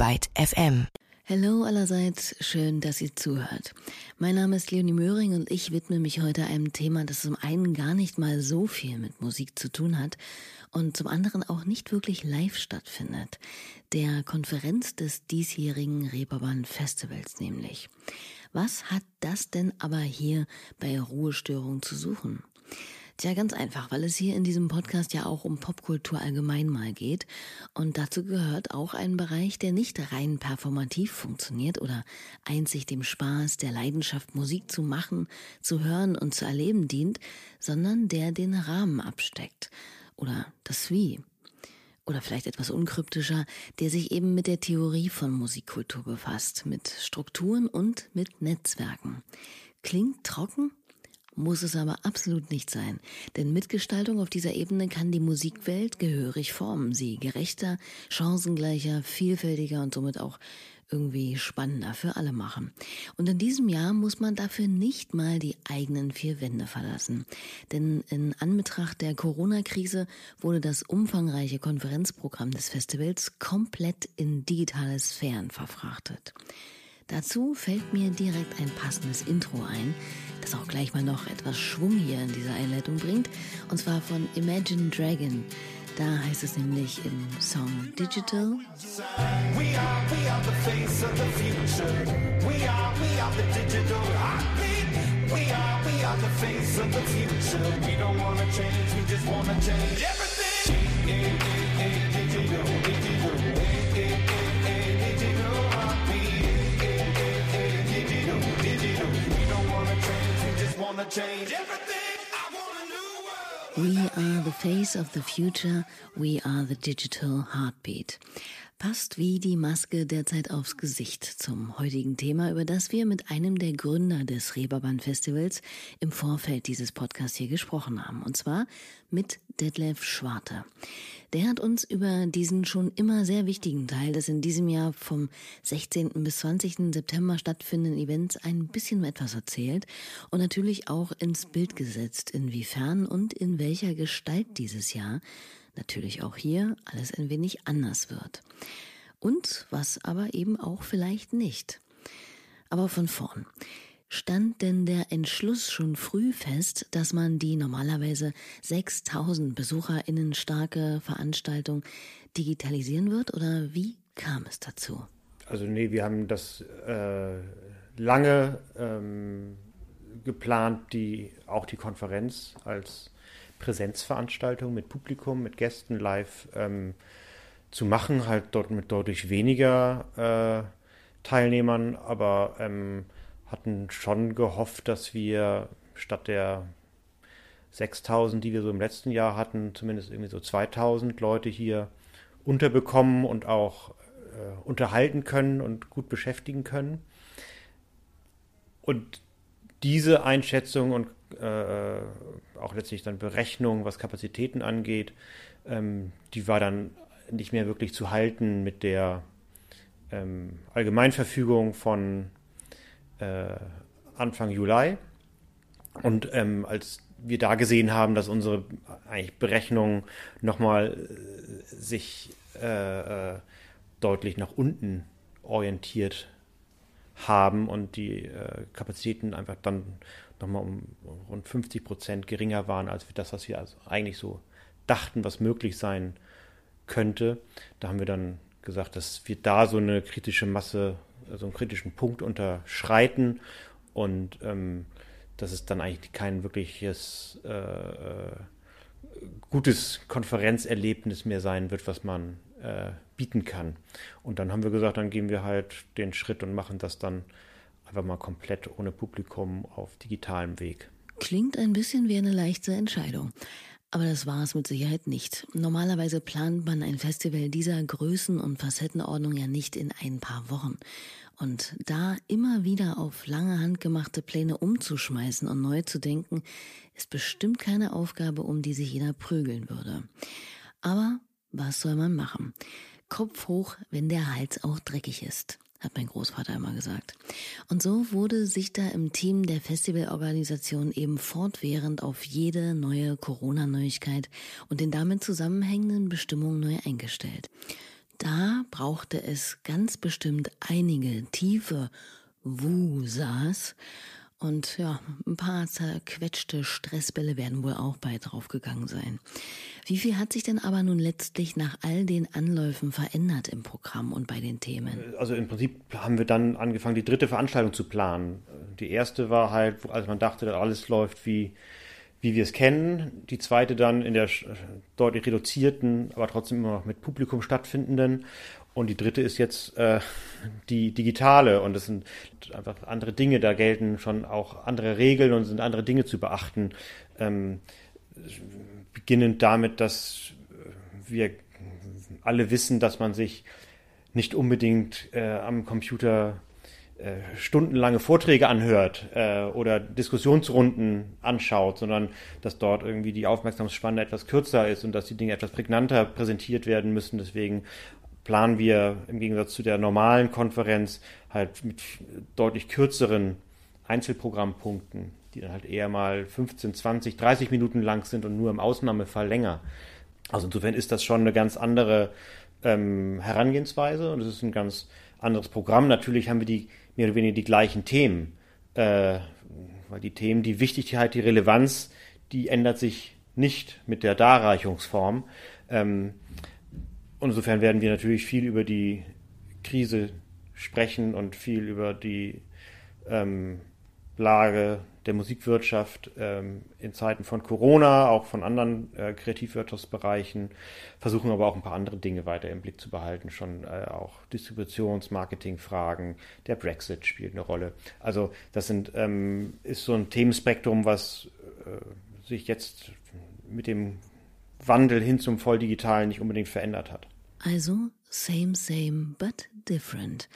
Byte FM. Hallo allerseits, schön, dass ihr zuhört. Mein Name ist Leonie Möhring und ich widme mich heute einem Thema, das zum einen gar nicht mal so viel mit Musik zu tun hat und zum anderen auch nicht wirklich live stattfindet. Der Konferenz des diesjährigen Reeperbahn Festivals nämlich. Was hat das denn aber hier bei Ruhestörung zu suchen? Tja, ganz einfach, weil es hier in diesem Podcast ja auch um Popkultur allgemein mal geht. Und dazu gehört auch ein Bereich, der nicht rein performativ funktioniert oder einzig dem Spaß, der Leidenschaft, Musik zu machen, zu hören und zu erleben dient, sondern der den Rahmen absteckt. Oder das Wie. Oder vielleicht etwas unkryptischer, der sich eben mit der Theorie von Musikkultur befasst, mit Strukturen und mit Netzwerken. Klingt trocken? Muss es aber absolut nicht sein. Denn Mitgestaltung auf dieser Ebene kann die Musikwelt gehörig formen, sie gerechter, chancengleicher, vielfältiger und somit auch irgendwie spannender für alle machen. Und in diesem Jahr muss man dafür nicht mal die eigenen vier Wände verlassen. Denn in Anbetracht der Corona-Krise wurde das umfangreiche Konferenzprogramm des Festivals komplett in digitale Sphären verfrachtet. Dazu fällt mir direkt ein passendes Intro ein, das auch gleich mal noch etwas Schwung hier in dieser Einleitung bringt, und zwar von Imagine Dragon. Da heißt es nämlich im Song Digital. We are, we are the face of the future. We don't wanna change, we just wanna change everything. We are the face of the future, we are the digital heartbeat. Passt wie die Maske derzeit aufs Gesicht zum heutigen Thema, über das wir mit einem der Gründer des Reeperbahn Festivals im Vorfeld dieses Podcasts hier gesprochen haben. Und zwar mit Detlef Schwarte. Der hat uns über diesen schon immer sehr wichtigen Teil des in diesem Jahr vom 16. bis 20. September stattfindenden Events ein bisschen etwas erzählt und natürlich auch ins Bild gesetzt, inwiefern und in welcher Gestalt dieses Jahr natürlich auch hier alles ein wenig anders wird. Und was aber eben auch vielleicht nicht. Aber von vorn. Stand denn der Entschluss schon früh fest, dass man die normalerweise 6000 BesucherInnen starke Veranstaltung digitalisieren wird oder wie kam es dazu? Also nee, wir haben das äh, lange ähm, geplant, die, auch die Konferenz als Präsenzveranstaltung mit Publikum, mit Gästen live ähm, zu machen, halt dort mit deutlich weniger äh, Teilnehmern, aber ähm, hatten schon gehofft, dass wir statt der 6000, die wir so im letzten Jahr hatten, zumindest irgendwie so 2000 Leute hier unterbekommen und auch äh, unterhalten können und gut beschäftigen können. Und diese Einschätzung und äh, auch letztlich dann Berechnung, was Kapazitäten angeht, ähm, die war dann nicht mehr wirklich zu halten mit der ähm, Allgemeinverfügung von äh, Anfang Juli. Und ähm, als wir da gesehen haben, dass unsere eigentlich Berechnungen nochmal äh, sich äh, äh, deutlich nach unten orientiert haben und die äh, Kapazitäten einfach dann nochmal um rund 50 Prozent geringer waren als das, was wir also eigentlich so dachten, was möglich sein könnte. Da haben wir dann gesagt, dass wir da so eine kritische Masse, so einen kritischen Punkt unterschreiten und ähm, dass es dann eigentlich kein wirkliches äh gutes Konferenzerlebnis mehr sein wird, was man äh, bieten kann. Und dann haben wir gesagt, dann gehen wir halt den Schritt und machen das dann einfach mal komplett ohne Publikum auf digitalem Weg. Klingt ein bisschen wie eine leichte Entscheidung. Aber das war es mit Sicherheit nicht. Normalerweise plant man ein Festival dieser Größen- und Facettenordnung ja nicht in ein paar Wochen. Und da immer wieder auf lange Hand gemachte Pläne umzuschmeißen und neu zu denken, ist bestimmt keine Aufgabe, um die sich jeder prügeln würde. Aber was soll man machen? Kopf hoch, wenn der Hals auch dreckig ist hat mein Großvater immer gesagt. Und so wurde sich da im Team der Festivalorganisation eben fortwährend auf jede neue Corona-Neuigkeit und den damit zusammenhängenden Bestimmungen neu eingestellt. da brauchte es ganz bestimmt einige tiefe Wusas. Und ja, ein paar zerquetschte Stressbälle werden wohl auch bei draufgegangen sein. Wie viel hat sich denn aber nun letztlich nach all den Anläufen verändert im Programm und bei den Themen? Also im Prinzip haben wir dann angefangen, die dritte Veranstaltung zu planen. Die erste war halt, als man dachte, dass alles läuft wie, wie wir es kennen. Die zweite dann in der deutlich reduzierten, aber trotzdem immer noch mit Publikum stattfindenden. Und die dritte ist jetzt äh, die digitale und das sind einfach andere Dinge, da gelten schon auch andere Regeln und sind andere Dinge zu beachten. Ähm, beginnend damit, dass wir alle wissen, dass man sich nicht unbedingt äh, am Computer äh, stundenlange Vorträge anhört äh, oder Diskussionsrunden anschaut, sondern dass dort irgendwie die Aufmerksamsspanne etwas kürzer ist und dass die Dinge etwas prägnanter präsentiert werden müssen. Deswegen planen wir im Gegensatz zu der normalen Konferenz halt mit deutlich kürzeren Einzelprogrammpunkten, die dann halt eher mal 15, 20, 30 Minuten lang sind und nur im Ausnahmefall länger. Also insofern ist das schon eine ganz andere ähm, Herangehensweise und es ist ein ganz anderes Programm. Natürlich haben wir die mehr oder weniger die gleichen Themen, äh, weil die Themen, die Wichtigkeit, die Relevanz, die ändert sich nicht mit der Darreichungsform. Ähm, und insofern werden wir natürlich viel über die Krise sprechen und viel über die ähm, Lage der Musikwirtschaft ähm, in Zeiten von Corona, auch von anderen äh, Kreativwirtschaftsbereichen, versuchen aber auch ein paar andere Dinge weiter im Blick zu behalten, schon äh, auch Distributions-, Marketingfragen, der Brexit spielt eine Rolle. Also das sind, ähm, ist so ein Themenspektrum, was äh, sich jetzt mit dem Wandel hin zum Volldigitalen nicht unbedingt verändert hat. Also same, same, but different.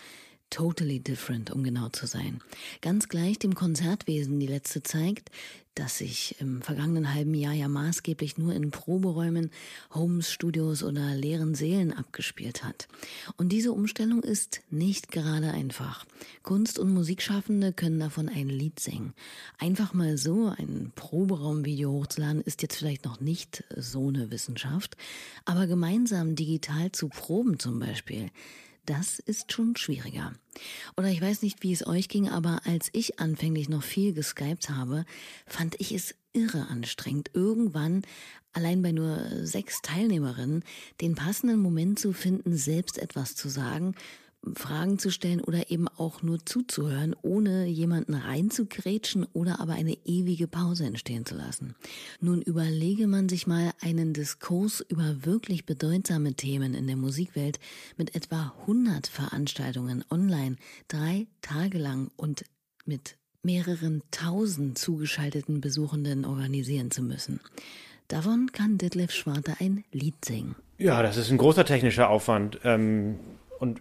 Totally different, um genau zu sein. Ganz gleich dem Konzertwesen die letzte zeigt, das sich im vergangenen halben Jahr ja maßgeblich nur in Proberäumen, Homes, Studios oder leeren Seelen abgespielt hat. Und diese Umstellung ist nicht gerade einfach. Kunst- und Musikschaffende können davon ein Lied singen. Einfach mal so ein Proberaumvideo hochzuladen ist jetzt vielleicht noch nicht so eine Wissenschaft, aber gemeinsam digital zu proben zum Beispiel, das ist schon schwieriger. Oder ich weiß nicht, wie es euch ging, aber als ich anfänglich noch viel geskypt habe, fand ich es irre anstrengend, irgendwann allein bei nur sechs Teilnehmerinnen den passenden Moment zu finden, selbst etwas zu sagen Fragen zu stellen oder eben auch nur zuzuhören, ohne jemanden reinzugrätschen oder aber eine ewige Pause entstehen zu lassen. Nun überlege man sich mal einen Diskurs über wirklich bedeutsame Themen in der Musikwelt mit etwa 100 Veranstaltungen online, drei Tage lang und mit mehreren tausend zugeschalteten Besuchenden organisieren zu müssen. Davon kann Detlef Schwarte ein Lied singen. Ja, das ist ein großer technischer Aufwand. Ähm, und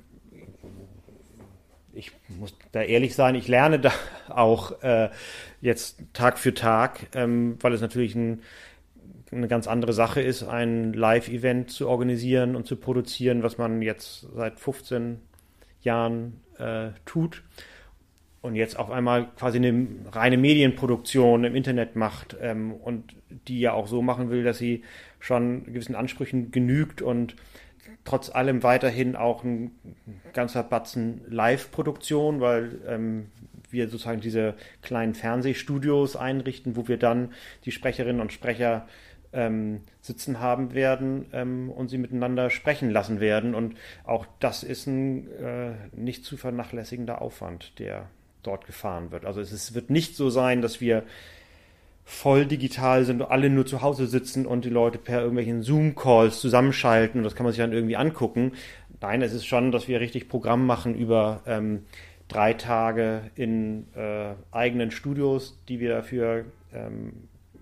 ich muss da ehrlich sein, ich lerne da auch äh, jetzt Tag für Tag, ähm, weil es natürlich ein, eine ganz andere Sache ist, ein Live-Event zu organisieren und zu produzieren, was man jetzt seit 15 Jahren äh, tut und jetzt auf einmal quasi eine reine Medienproduktion im Internet macht ähm, und die ja auch so machen will, dass sie schon gewissen Ansprüchen genügt und trotz allem weiterhin auch ein ganzer Batzen Live-Produktion, weil ähm, wir sozusagen diese kleinen Fernsehstudios einrichten, wo wir dann die Sprecherinnen und Sprecher ähm, sitzen haben werden ähm, und sie miteinander sprechen lassen werden. Und auch das ist ein äh, nicht zu vernachlässigender Aufwand, der dort gefahren wird. Also es ist, wird nicht so sein, dass wir voll digital sind, alle nur zu Hause sitzen und die Leute per irgendwelchen Zoom-Calls zusammenschalten und das kann man sich dann irgendwie angucken. Nein, es ist schon, dass wir richtig Programm machen über ähm, drei Tage in äh, eigenen Studios, die wir dafür ähm,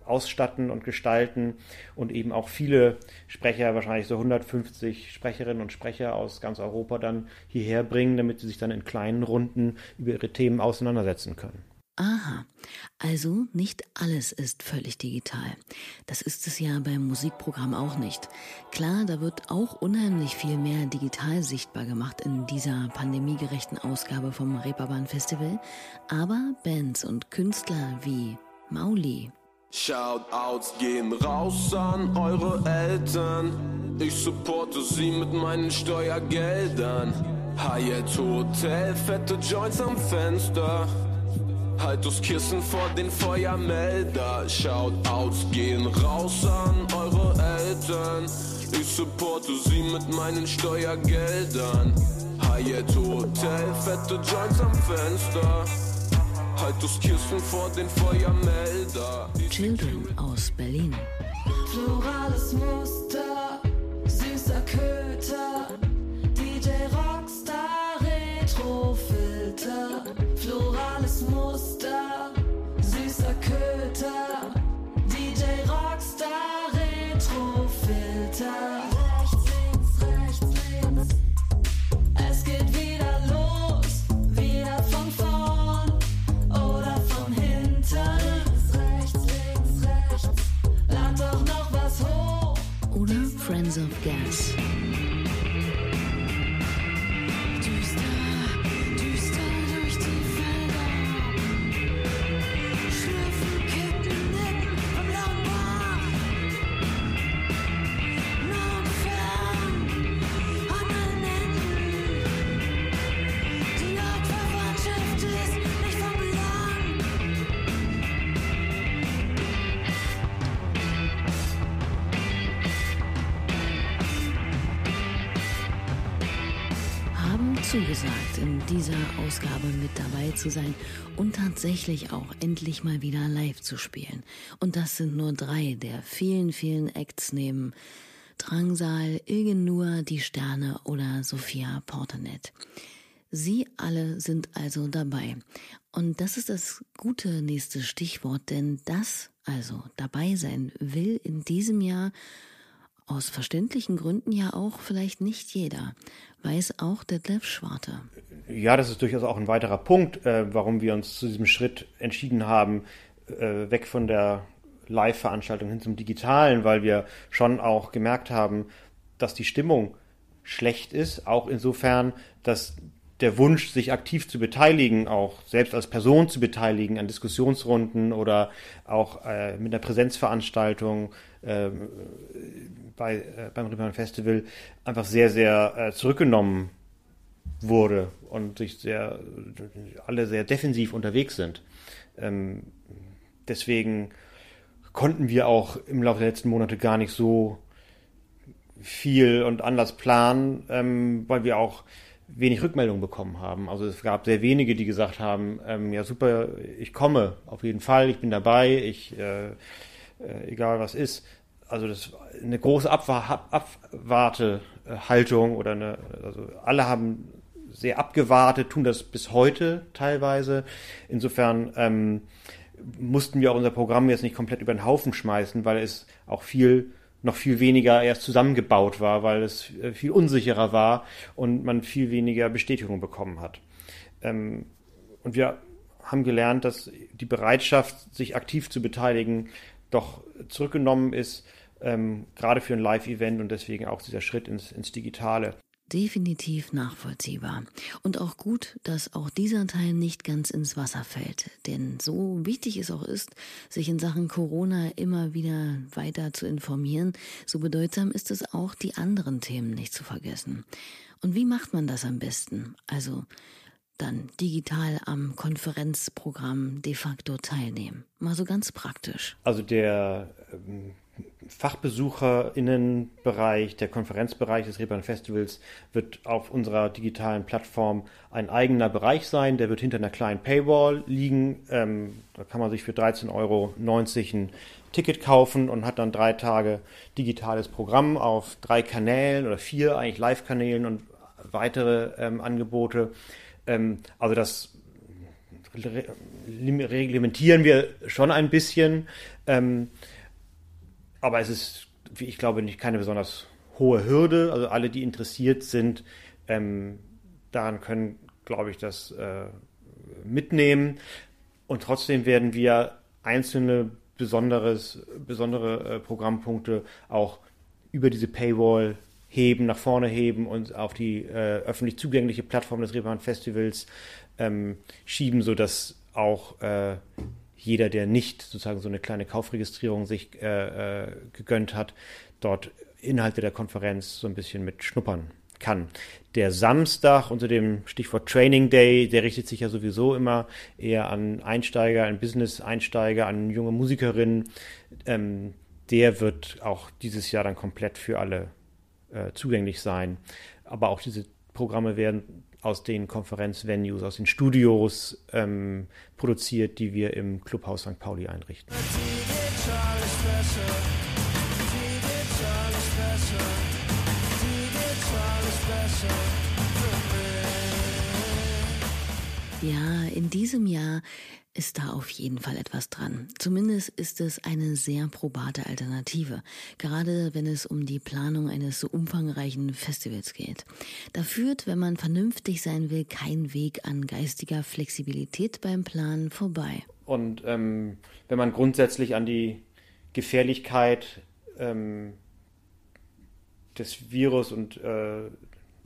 ausstatten und gestalten und eben auch viele Sprecher, wahrscheinlich so 150 Sprecherinnen und Sprecher aus ganz Europa dann hierher bringen, damit sie sich dann in kleinen Runden über ihre Themen auseinandersetzen können. Aha, also nicht alles ist völlig digital. Das ist es ja beim Musikprogramm auch nicht. Klar, da wird auch unheimlich viel mehr digital sichtbar gemacht in dieser pandemiegerechten Ausgabe vom Reeperbahn Festival. Aber Bands und Künstler wie Mauli, Shoutouts gehen raus an eure Eltern. Ich supporte sie mit meinen Steuergeldern. Hyatt Hotel, fette Joints am Fenster. Haltuskissen vor den Feuermelder. Shoutouts gehen raus an eure Eltern. Ich supporte sie mit meinen Steuergeldern. Hyatt Hotel, fette Joints am Fenster. Haltuskissen vor den Feuermelder. Children aus Berlin. Florales Muster, süßer Köter, of Gas. Dieser Ausgabe mit dabei zu sein und tatsächlich auch endlich mal wieder live zu spielen. Und das sind nur drei der vielen, vielen Acts neben Drangsal, Ilgen Die Sterne oder Sophia Portenet. Sie alle sind also dabei. Und das ist das gute nächste Stichwort, denn das, also dabei sein, will in diesem Jahr aus verständlichen Gründen ja auch vielleicht nicht jeder. Weiß auch Detlef Schwarte. Ja, das ist durchaus auch ein weiterer Punkt, äh, warum wir uns zu diesem Schritt entschieden haben, äh, weg von der Live-Veranstaltung hin zum Digitalen, weil wir schon auch gemerkt haben, dass die Stimmung schlecht ist, auch insofern, dass der Wunsch, sich aktiv zu beteiligen, auch selbst als Person zu beteiligen an Diskussionsrunden oder auch äh, mit einer Präsenzveranstaltung äh, bei, äh, beim Riemann Festival einfach sehr, sehr äh, zurückgenommen wurde und sich sehr, alle sehr defensiv unterwegs sind. Ähm, deswegen konnten wir auch im Laufe der letzten Monate gar nicht so viel und anders planen, ähm, weil wir auch wenig Rückmeldung bekommen haben. Also es gab sehr wenige, die gesagt haben, ähm, ja super, ich komme auf jeden Fall, ich bin dabei, ich äh, äh, egal was ist. Also das eine große Abwa Abwartehaltung oder eine, also alle haben sehr abgewartet, tun das bis heute teilweise. Insofern ähm, mussten wir auch unser Programm jetzt nicht komplett über den Haufen schmeißen, weil es auch viel noch viel weniger erst zusammengebaut war, weil es äh, viel unsicherer war und man viel weniger Bestätigung bekommen hat. Ähm, und wir haben gelernt, dass die Bereitschaft, sich aktiv zu beteiligen, doch zurückgenommen ist, ähm, gerade für ein Live-Event und deswegen auch dieser Schritt ins, ins Digitale definitiv nachvollziehbar. Und auch gut, dass auch dieser Teil nicht ganz ins Wasser fällt. Denn so wichtig es auch ist, sich in Sachen Corona immer wieder weiter zu informieren, so bedeutsam ist es auch, die anderen Themen nicht zu vergessen. Und wie macht man das am besten? Also dann digital am Konferenzprogramm de facto teilnehmen. Mal so ganz praktisch. Also der ähm, Fachbesucherinnenbereich, der Konferenzbereich des Reeperbahn Festivals wird auf unserer digitalen Plattform ein eigener Bereich sein. Der wird hinter einer kleinen Paywall liegen. Ähm, da kann man sich für 13,90 Euro ein Ticket kaufen und hat dann drei Tage digitales Programm auf drei Kanälen oder vier eigentlich Live-Kanälen und weitere ähm, Angebote. Ähm, also das reglementieren wir schon ein bisschen. Ähm, aber es ist, wie ich glaube, nicht keine besonders hohe Hürde. Also alle, die interessiert sind, ähm, daran können, glaube ich, das äh, mitnehmen. Und trotzdem werden wir einzelne besonderes, besondere äh, Programmpunkte auch über diese Paywall heben, nach vorne heben und auf die äh, öffentlich zugängliche Plattform des Reeperbahn Festivals ähm, schieben, sodass auch äh, jeder, der nicht sozusagen so eine kleine Kaufregistrierung sich äh, äh, gegönnt hat, dort Inhalte der Konferenz so ein bisschen mit schnuppern kann. Der Samstag unter dem Stichwort Training Day, der richtet sich ja sowieso immer eher an Einsteiger, an Business-Einsteiger, an junge Musikerinnen. Ähm, der wird auch dieses Jahr dann komplett für alle äh, zugänglich sein. Aber auch diese Programme werden aus den Konferenzvenues, aus den Studios ähm, produziert, die wir im Clubhaus St. Pauli einrichten. Ja, in diesem Jahr ist da auf jeden Fall etwas dran. Zumindest ist es eine sehr probate Alternative, gerade wenn es um die Planung eines so umfangreichen Festivals geht. Da führt, wenn man vernünftig sein will, kein Weg an geistiger Flexibilität beim Planen vorbei. Und ähm, wenn man grundsätzlich an die Gefährlichkeit ähm, des Virus und äh,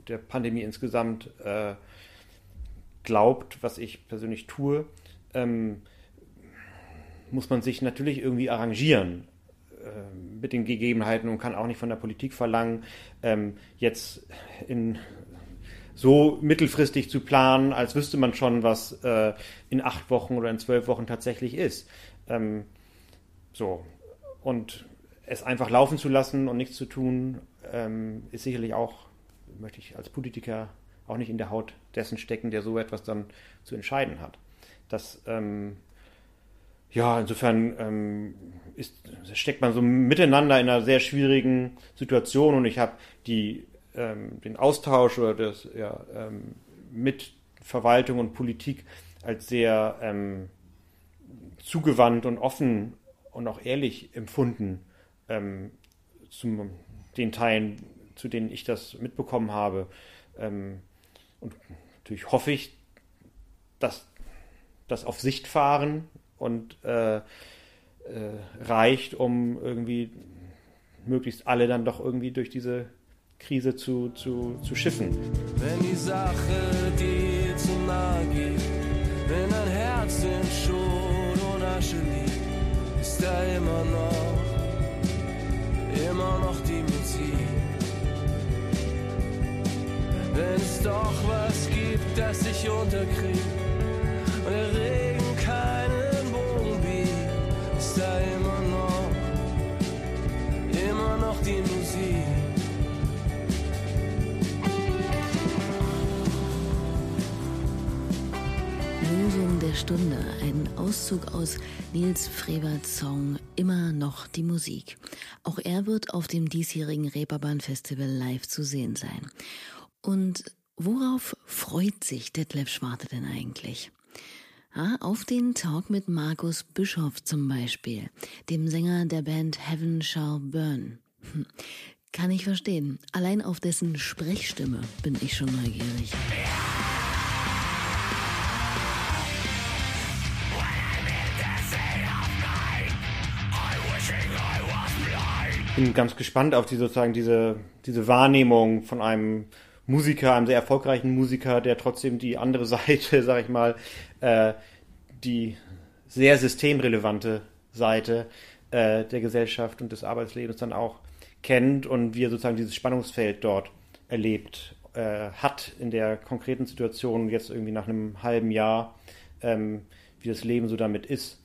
der Pandemie insgesamt äh, glaubt, was ich persönlich tue, ähm, muss man sich natürlich irgendwie arrangieren äh, mit den Gegebenheiten und kann auch nicht von der Politik verlangen, ähm, jetzt in so mittelfristig zu planen, als wüsste man schon, was äh, in acht Wochen oder in zwölf Wochen tatsächlich ist. Ähm, so. Und es einfach laufen zu lassen und nichts zu tun, ähm, ist sicherlich auch, möchte ich als Politiker auch nicht in der Haut dessen stecken, der so etwas dann zu entscheiden hat. Das, ähm, ja, insofern ähm, ist, steckt man so miteinander in einer sehr schwierigen Situation und ich habe ähm, den Austausch oder das, ja, ähm, mit Verwaltung und Politik als sehr ähm, zugewandt und offen und auch ehrlich empfunden ähm, zu den Teilen, zu denen ich das mitbekommen habe. Ähm, und natürlich hoffe ich, dass das auf Sicht fahren und äh, äh, reicht, um irgendwie möglichst alle dann doch irgendwie durch diese Krise zu, zu, zu schiffen. Wenn die Sache dir zu nahe geht, wenn dein Herz in Schutt und Asche liegt, ist da immer noch, immer noch die Musik. Wenn es doch was gibt, das sich unterkriegt und der Regen keinen Bogen biegt, ist da immer noch, immer noch die Musik. Lösung der Stunde, ein Auszug aus Nils Freberts Song Immer noch die Musik. Auch er wird auf dem diesjährigen Reeperbahn Festival live zu sehen sein. Und worauf freut sich Detlef Schwarte denn eigentlich? Ja, auf den Talk mit Markus Bischoff zum Beispiel, dem Sänger der Band Heaven Shall Burn. Hm, Kann ich verstehen. Allein auf dessen Sprechstimme bin ich schon neugierig. bin ganz gespannt auf die sozusagen diese, diese Wahrnehmung von einem Musiker, einem sehr erfolgreichen Musiker, der trotzdem die andere Seite, sag ich mal, äh, die sehr systemrelevante Seite äh, der Gesellschaft und des Arbeitslebens dann auch kennt und wie er sozusagen dieses Spannungsfeld dort erlebt äh, hat in der konkreten Situation jetzt irgendwie nach einem halben Jahr, ähm, wie das Leben so damit ist.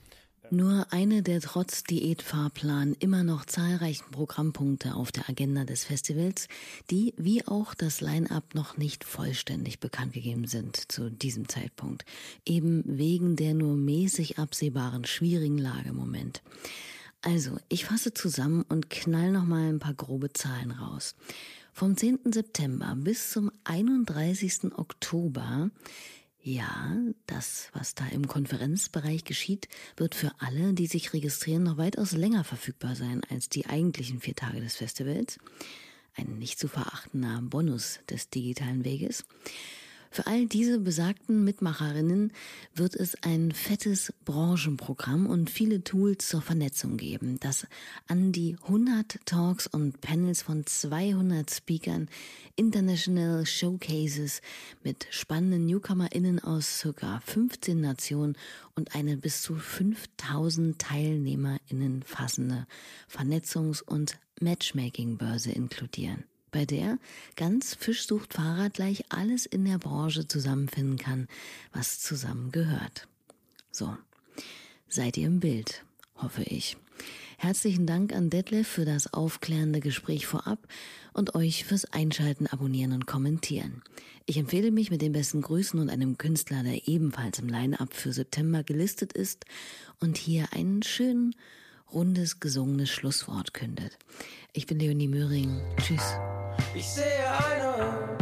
Nur eine der trotz Diätfahrplan immer noch zahlreichen Programmpunkte auf der Agenda des Festivals, die wie auch das Line-up noch nicht vollständig bekannt gegeben sind zu diesem Zeitpunkt, eben wegen der nur mäßig absehbaren schwierigen Lage im Moment. Also, ich fasse zusammen und knall noch mal ein paar grobe Zahlen raus. Vom 10. September bis zum 31. Oktober ja, das, was da im Konferenzbereich geschieht, wird für alle, die sich registrieren, noch weitaus länger verfügbar sein als die eigentlichen vier Tage des Festivals. Ein nicht zu verachtender Bonus des digitalen Weges. Für all diese besagten Mitmacherinnen wird es ein fettes Branchenprogramm und viele Tools zur Vernetzung geben, das an die 100 Talks und Panels von 200 Speakern, International Showcases mit spannenden NewcomerInnen aus circa 15 Nationen und eine bis zu 5000 TeilnehmerInnen fassende Vernetzungs- und Matchmaking-Börse inkludieren bei der ganz Fisch sucht Fahrrad gleich alles in der Branche zusammenfinden kann, was zusammengehört. So, seid ihr im Bild, hoffe ich. Herzlichen Dank an Detlef für das aufklärende Gespräch vorab und euch fürs Einschalten, Abonnieren und Kommentieren. Ich empfehle mich mit den besten Grüßen und einem Künstler, der ebenfalls im Line-Up für September gelistet ist und hier einen schönen, rundes, gesungenes Schlusswort kündet. Ich bin Leonie Möhring. Tschüss. Ich sehe eine